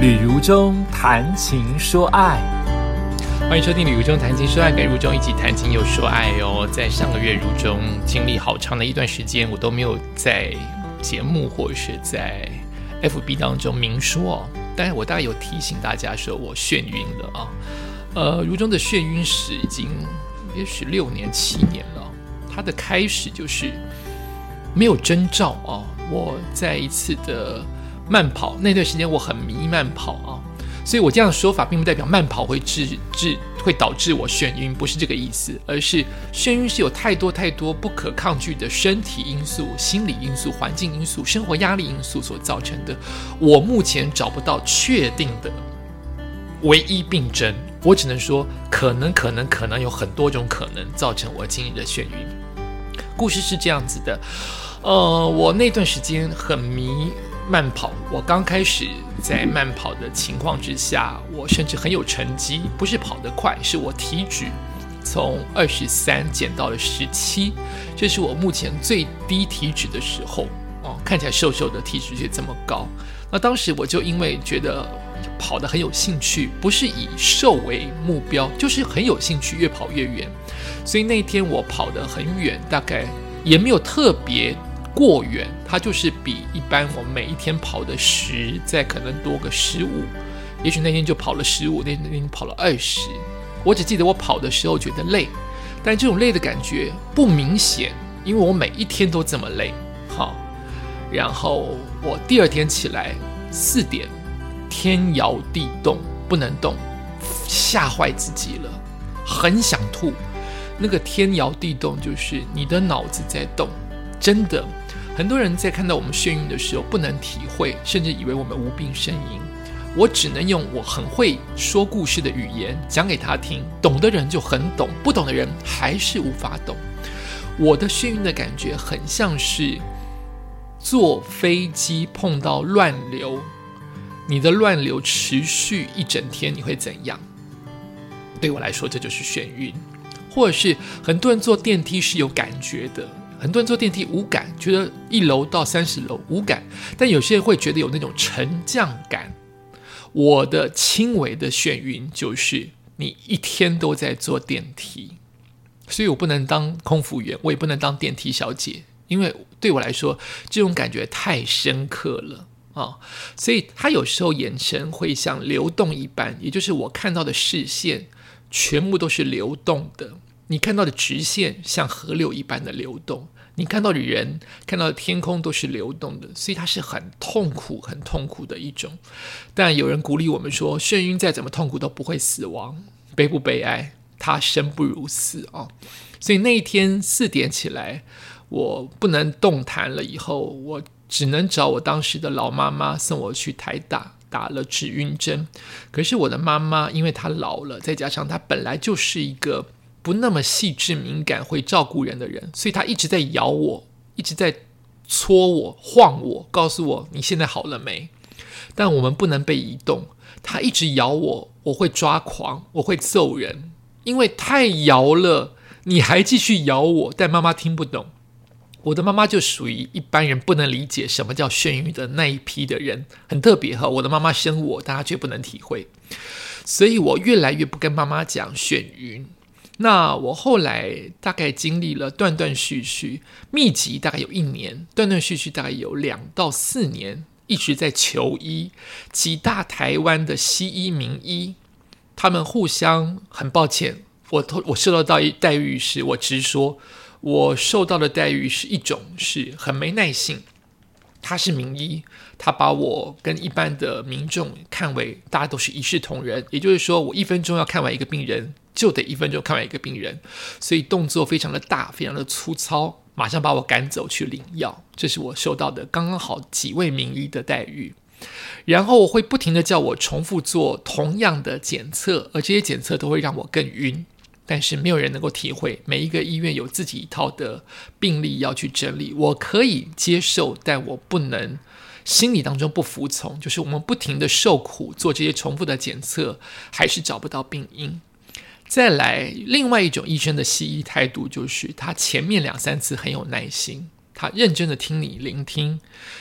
旅如中谈情说爱，欢迎收听《旅如中谈情说爱》，跟如中一起谈情又说爱哦。在上个月，如中经历好长的一段时间，我都没有在节目或者是在 FB 当中明说哦。但是我大概有提醒大家说我眩晕了啊。呃，如中的眩晕史已经也许六年七年了。它的开始就是没有征兆啊。我在一次的。慢跑那段时间我很迷慢跑啊，所以我这样的说法并不代表慢跑会致致会导致我眩晕，不是这个意思，而是眩晕是有太多太多不可抗拒的身体因素、心理因素、环境因素、生活压力因素所造成的。我目前找不到确定的唯一病症，我只能说可能可能可能有很多种可能造成我今日的眩晕。故事是这样子的，呃，我那段时间很迷。慢跑，我刚开始在慢跑的情况之下，我甚至很有成绩，不是跑得快，是我体脂从二十三减到了十七，这是我目前最低体脂的时候哦，看起来瘦瘦的体脂却这么高。那当时我就因为觉得跑得很有兴趣，不是以瘦为目标，就是很有兴趣，越跑越远。所以那天我跑得很远，大概也没有特别。过远，它就是比一般我每一天跑的十再可能多个十五，也许那天就跑了十五，那那天跑了二十。我只记得我跑的时候觉得累，但这种累的感觉不明显，因为我每一天都这么累。好，然后我第二天起来四点，天摇地动，不能动，吓坏自己了，很想吐。那个天摇地动就是你的脑子在动，真的。很多人在看到我们眩晕的时候不能体会，甚至以为我们无病呻吟。我只能用我很会说故事的语言讲给他听，懂的人就很懂，不懂的人还是无法懂。我的眩晕的感觉很像是坐飞机碰到乱流，你的乱流持续一整天，你会怎样？对我来说，这就是眩晕，或者是很多人坐电梯是有感觉的。很多人坐电梯无感，觉得一楼到三十楼无感，但有些人会觉得有那种沉降感。我的轻微的眩晕就是你一天都在坐电梯，所以我不能当空服员，我也不能当电梯小姐，因为对我来说这种感觉太深刻了啊！所以他有时候眼神会像流动一般，也就是我看到的视线全部都是流动的。你看到的直线像河流一般的流动，你看到的人、看到的天空都是流动的，所以它是很痛苦、很痛苦的一种。但有人鼓励我们说，眩晕再怎么痛苦都不会死亡，悲不悲哀？他生不如死啊！所以那一天四点起来，我不能动弹了，以后我只能找我当时的老妈妈送我去台大打了止晕针。可是我的妈妈因为她老了，再加上她本来就是一个。不那么细致敏感，会照顾人的人，所以他一直在咬我，一直在搓我、晃我，告诉我你现在好了没？但我们不能被移动，他一直咬我，我会抓狂，我会揍人，因为太摇了，你还继续咬我。但妈妈听不懂，我的妈妈就属于一般人不能理解什么叫眩晕的那一批的人，很特别哈。我的妈妈生我，但她却不能体会，所以我越来越不跟妈妈讲眩晕。那我后来大概经历了断断续续，密集大概有一年，断断续续大概有两到四年，一直在求医。几大台湾的西医名医，他们互相很抱歉，我我受到待待遇是，我直说，我受到的待遇是一种是很没耐性。他是名医，他把我跟一般的民众看为大家都是一视同仁，也就是说，我一分钟要看完一个病人。就得一分钟看完一个病人，所以动作非常的大，非常的粗糙，马上把我赶走去领药。这是我收到的刚刚好几位名医的待遇。然后我会不停的叫我重复做同样的检测，而这些检测都会让我更晕。但是没有人能够体会，每一个医院有自己一套的病例要去整理。我可以接受，但我不能心理当中不服从。就是我们不停的受苦，做这些重复的检测，还是找不到病因。再来，另外一种医生的西医态度就是，他前面两三次很有耐心，他认真的听你聆听，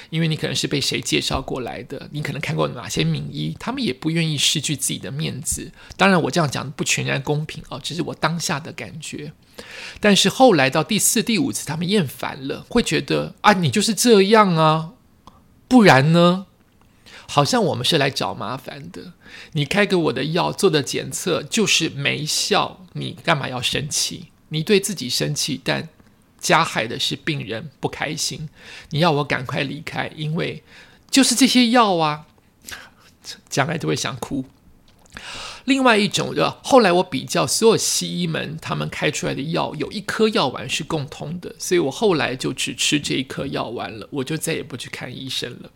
因为你可能是被谁介绍过来的，你可能看过哪些名医，他们也不愿意失去自己的面子。当然，我这样讲不全然公平啊，只是我当下的感觉。但是后来到第四、第五次，他们厌烦了，会觉得啊，你就是这样啊，不然呢？好像我们是来找麻烦的。你开给我的药做的检测就是没效，你干嘛要生气？你对自己生气，但加害的是病人不开心。你要我赶快离开，因为就是这些药啊，将来都会想哭。另外一种的，后来我比较所有西医们他们开出来的药，有一颗药丸是共通的，所以我后来就只吃这一颗药丸了，我就再也不去看医生了。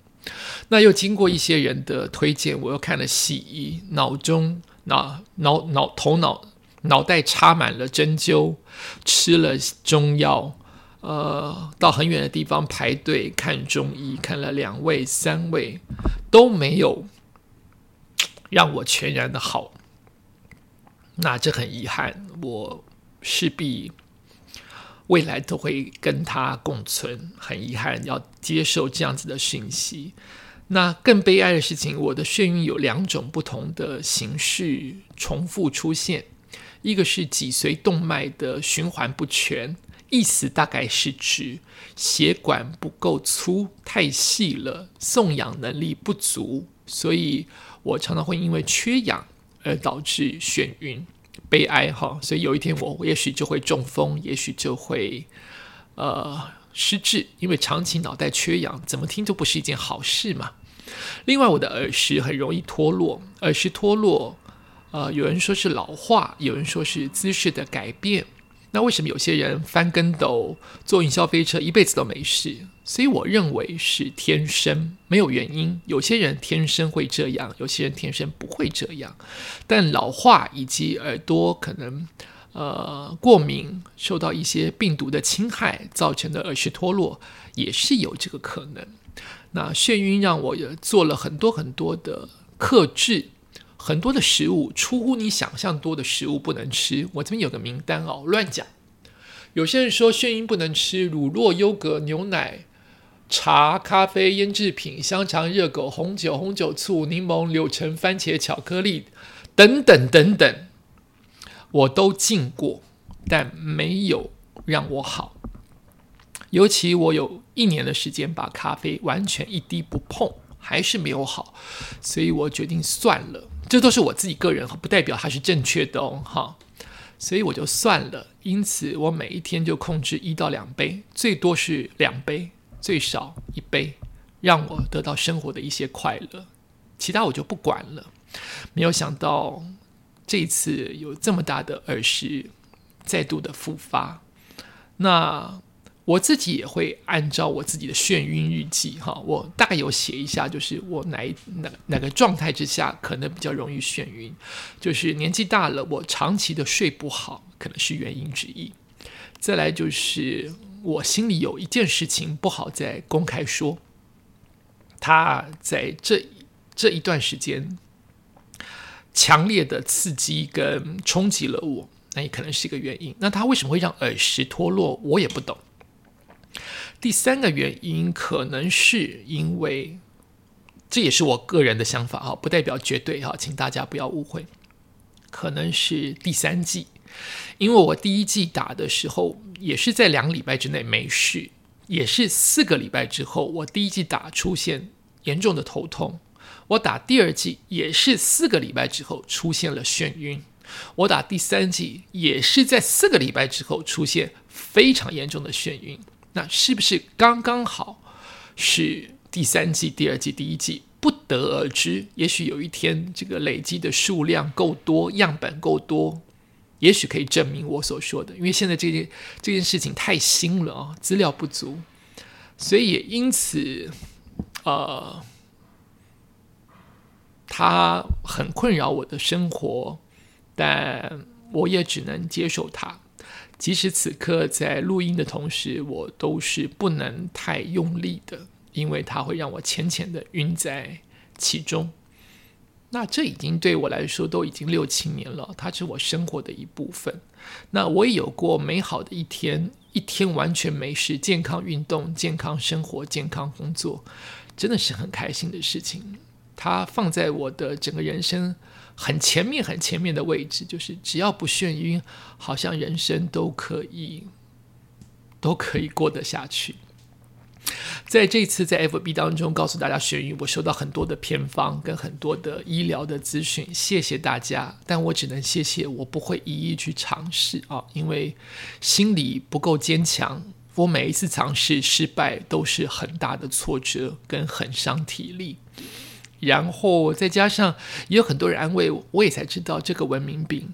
那又经过一些人的推荐，我又看了西医，脑中脑脑脑头脑脑袋插满了针灸，吃了中药，呃，到很远的地方排队看中医，看了两位三位都没有让我全然的好，那这很遗憾，我势必。未来都会跟他共存，很遗憾要接受这样子的讯息。那更悲哀的事情，我的眩晕有两种不同的形式重复出现，一个是脊髓动脉的循环不全，意思大概是指血管不够粗，太细了，送氧能力不足，所以我常常会因为缺氧而导致眩晕。悲哀哈，所以有一天我也许就会中风，也许就会呃失智，因为长期脑袋缺氧，怎么听都不是一件好事嘛。另外，我的耳石很容易脱落，耳石脱落，呃，有人说是老化，有人说是姿势的改变。那为什么有些人翻跟斗、坐云霄飞车一辈子都没事？所以我认为是天生，没有原因。有些人天生会这样，有些人天生不会这样。但老化以及耳朵可能呃过敏，受到一些病毒的侵害造成的耳石脱落，也是有这个可能。那眩晕让我也做了很多很多的克制。很多的食物出乎你想象多的食物不能吃，我这边有个名单哦，乱讲。有些人说眩晕不能吃乳酪、优格、牛奶、茶、咖啡、腌制品、香肠、热狗、红酒、红酒醋、柠檬、柳橙、番茄、巧克力等等等等，我都禁过，但没有让我好。尤其我有一年的时间把咖啡完全一滴不碰，还是没有好，所以我决定算了。这都是我自己个人，不代表它是正确的哦，哈，所以我就算了。因此，我每一天就控制一到两杯，最多是两杯，最少一杯，让我得到生活的一些快乐。其他我就不管了。没有想到这一次有这么大的耳石再度的复发，那。我自己也会按照我自己的眩晕日记，哈，我大概有写一下，就是我哪哪哪个状态之下可能比较容易眩晕，就是年纪大了，我长期的睡不好，可能是原因之一。再来就是我心里有一件事情不好再公开说，他在这这一段时间强烈的刺激跟冲击了我，那也可能是一个原因。那他为什么会让耳石脱落，我也不懂。第三个原因可能是因为，这也是我个人的想法哈，不代表绝对哈，请大家不要误会。可能是第三季，因为我第一季打的时候也是在两礼拜之内没事，也是四个礼拜之后，我第一季打出现严重的头痛。我打第二季也是四个礼拜之后出现了眩晕，我打第三季也是在四个礼拜之后出现非常严重的眩晕。那是不是刚刚好是第三季、第二季、第一季？不得而知。也许有一天，这个累积的数量够多，样本够多，也许可以证明我所说的。因为现在这件这件事情太新了啊，资料不足，所以也因此，呃，它很困扰我的生活，但我也只能接受它。即使此刻在录音的同时，我都是不能太用力的，因为它会让我浅浅的晕在其中。那这已经对我来说都已经六七年了，它是我生活的一部分。那我也有过美好的一天，一天完全没事，健康运动、健康生活、健康工作，真的是很开心的事情。它放在我的整个人生很前面、很前面的位置，就是只要不眩晕，好像人生都可以，都可以过得下去。在这次在 FB 当中告诉大家眩晕，我收到很多的偏方跟很多的医疗的资讯，谢谢大家，但我只能谢谢，我不会一一去尝试啊，因为心里不够坚强。我每一次尝试失败都是很大的挫折跟很伤体力。然后再加上也有很多人安慰我，我也才知道这个文明病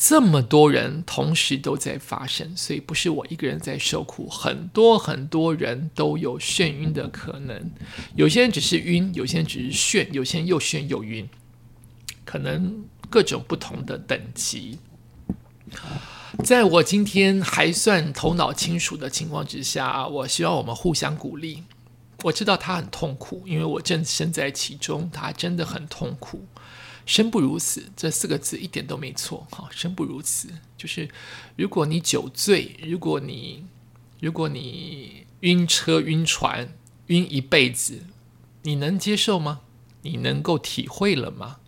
这么多人同时都在发生，所以不是我一个人在受苦，很多很多人都有眩晕的可能。有些人只是晕，有些人只是眩，有些人又眩又晕，可能各种不同的等级。在我今天还算头脑清楚的情况之下，我希望我们互相鼓励。我知道他很痛苦，因为我正身在其中。他真的很痛苦，生不如死这四个字一点都没错。哈，生不如死就是，如果你酒醉，如果你如果你晕车、晕船、晕一辈子，你能接受吗？你能够体会了吗？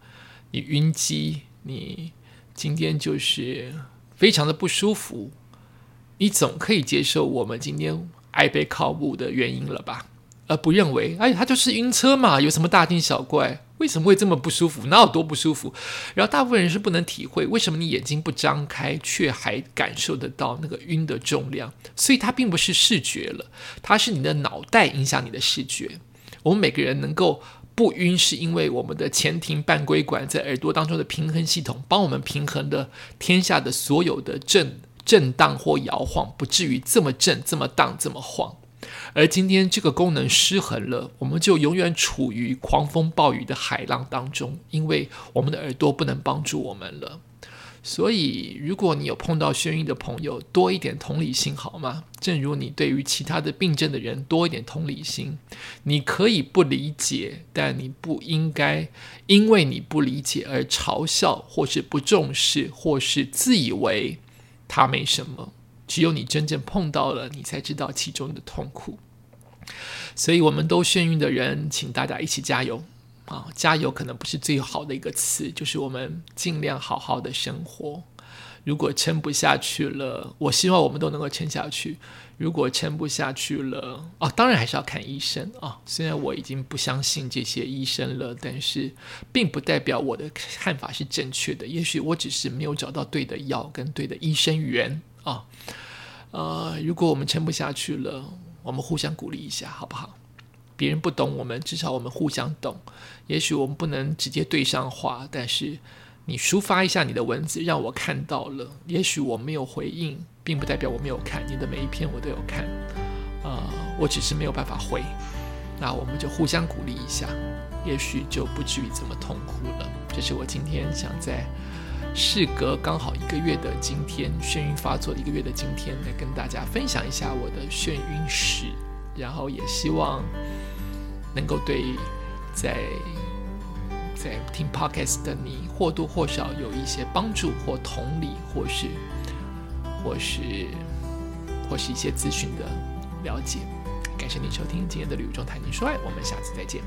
你晕机，你今天就是非常的不舒服，你总可以接受我们今天爱被靠步的原因了吧？而不认为，哎，他就是晕车嘛，有什么大惊小怪？为什么会这么不舒服？哪有多不舒服？然后大部分人是不能体会，为什么你眼睛不张开，却还感受得到那个晕的重量？所以它并不是视觉了，它是你的脑袋影响你的视觉。我们每个人能够不晕，是因为我们的前庭半规管在耳朵当中的平衡系统，帮我们平衡的天下的所有的震震荡或摇晃，不至于这么震、这么荡、这么晃。而今天这个功能失衡了，我们就永远处于狂风暴雨的海浪当中，因为我们的耳朵不能帮助我们了。所以，如果你有碰到眩晕的朋友，多一点同理心好吗？正如你对于其他的病症的人多一点同理心，你可以不理解，但你不应该因为你不理解而嘲笑，或是不重视，或是自以为他没什么。只有你真正碰到了，你才知道其中的痛苦。所以，我们都眩晕的人，请大家一起加油啊！加油可能不是最好的一个词，就是我们尽量好好的生活。如果撑不下去了，我希望我们都能够撑下去。如果撑不下去了，啊，当然还是要看医生啊。虽然我已经不相信这些医生了，但是并不代表我的看法是正确的。也许我只是没有找到对的药跟对的医生缘。啊，呃，如果我们撑不下去了，我们互相鼓励一下，好不好？别人不懂我们，至少我们互相懂。也许我们不能直接对上话，但是你抒发一下你的文字，让我看到了。也许我没有回应，并不代表我没有看你的每一篇，我都有看。呃，我只是没有办法回。那我们就互相鼓励一下，也许就不至于这么痛苦了。这是我今天想在。事隔刚好一个月的今天，眩晕发作一个月的今天，来跟大家分享一下我的眩晕史，然后也希望能够对在在听 podcast 的你或多或少有一些帮助或同理，或是或是或是一些资讯的了解。感谢您收听今天的旅游中谈情说爱，我们下次再见。